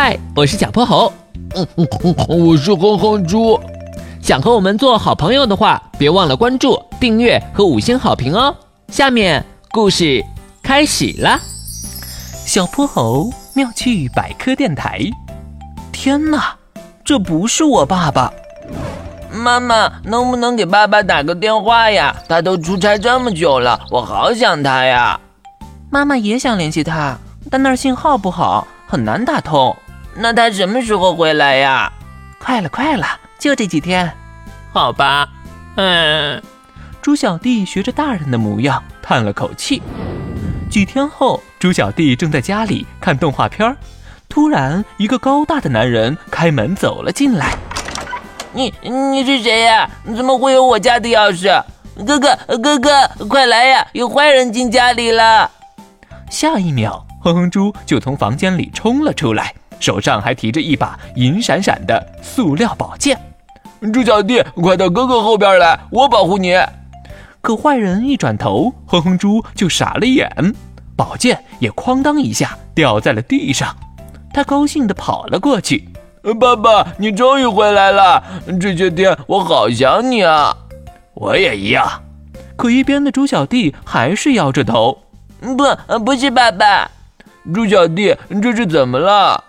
嗨，我是小泼猴。嗯嗯嗯，我是哼哼猪。想和我们做好朋友的话，别忘了关注、订阅和五星好评哦。下面故事开始啦。小泼猴妙趣百科电台。天哪，这不是我爸爸！妈妈，能不能给爸爸打个电话呀？他都出差这么久了，我好想他呀。妈妈也想联系他，但那儿信号不好，很难打通。那他什么时候回来呀？快了，快了，就这几天。好吧，嗯。猪小弟学着大人的模样，叹了口气。几天后，猪小弟正在家里看动画片，突然，一个高大的男人开门走了进来。你你是谁呀？怎么会有我家的钥匙？哥哥哥哥，快来呀！有坏人进家里了。下一秒，哼哼猪就从房间里冲了出来，手上还提着一把银闪闪的塑料宝剑。猪小弟，快到哥哥后边来，我保护你。可坏人一转头，哼哼猪就傻了眼，宝剑也哐当一下掉在了地上。他高兴地跑了过去。爸爸，你终于回来了！这些天我好想你啊！我也一样。可一边的猪小弟还是摇着头。不，不是爸爸。猪小弟，这是怎么了？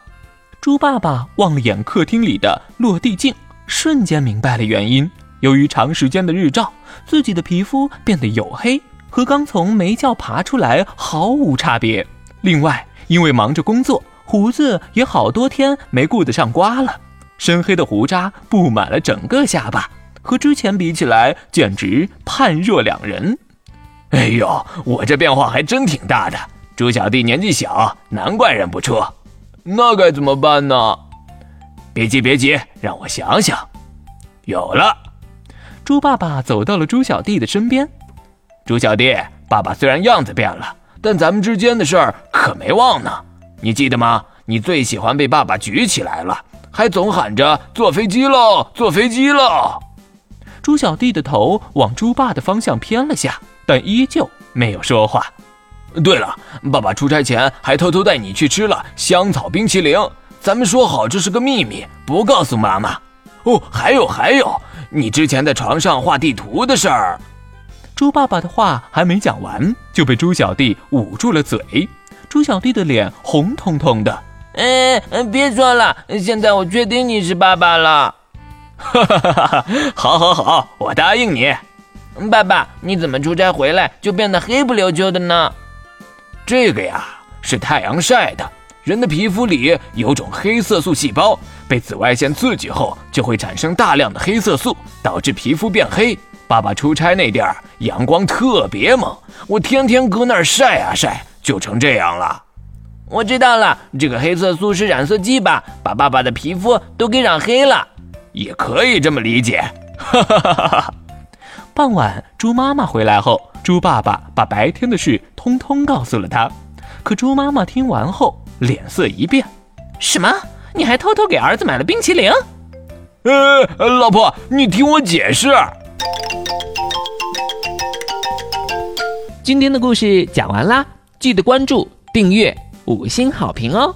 猪爸爸望了眼客厅里的落地镜，瞬间明白了原因。由于长时间的日照，自己的皮肤变得黝黑，和刚从煤窖爬出来毫无差别。另外，因为忙着工作，胡子也好多天没顾得上刮了，深黑的胡渣布满了整个下巴，和之前比起来，简直判若两人。哎呦，我这变化还真挺大的。猪小弟年纪小，难怪认不出。那该怎么办呢？别急，别急，让我想想。有了。猪爸爸走到了猪小弟的身边。猪小弟，爸爸虽然样子变了，但咱们之间的事儿可没忘呢。你记得吗？你最喜欢被爸爸举起来了，还总喊着坐飞机喽，坐飞机喽。猪小弟的头往猪爸的方向偏了下。但依旧没有说话。对了，爸爸出差前还偷偷带你去吃了香草冰淇淋。咱们说好这是个秘密，不告诉妈妈。哦，还有还有，你之前在床上画地图的事儿。猪爸爸的话还没讲完，就被猪小弟捂住了嘴。猪小弟的脸红彤彤的。嗯，别说了，现在我确定你是爸爸了。哈哈哈哈哈！好，好，好，我答应你。爸爸，你怎么出差回来就变得黑不溜秋的呢？这个呀，是太阳晒的。人的皮肤里有种黑色素细胞，被紫外线刺激后，就会产生大量的黑色素，导致皮肤变黑。爸爸出差那地儿阳光特别猛，我天天搁那儿晒啊晒，就成这样了。我知道了，这个黑色素是染色剂吧？把爸爸的皮肤都给染黑了，也可以这么理解。哈哈哈哈哈。傍晚，猪妈妈回来后，猪爸爸把白天的事通通告诉了他。可猪妈妈听完后，脸色一变：“什么？你还偷偷给儿子买了冰淇淋？”“呃，老婆，你听我解释。”今天的故事讲完啦，记得关注、订阅、五星好评哦！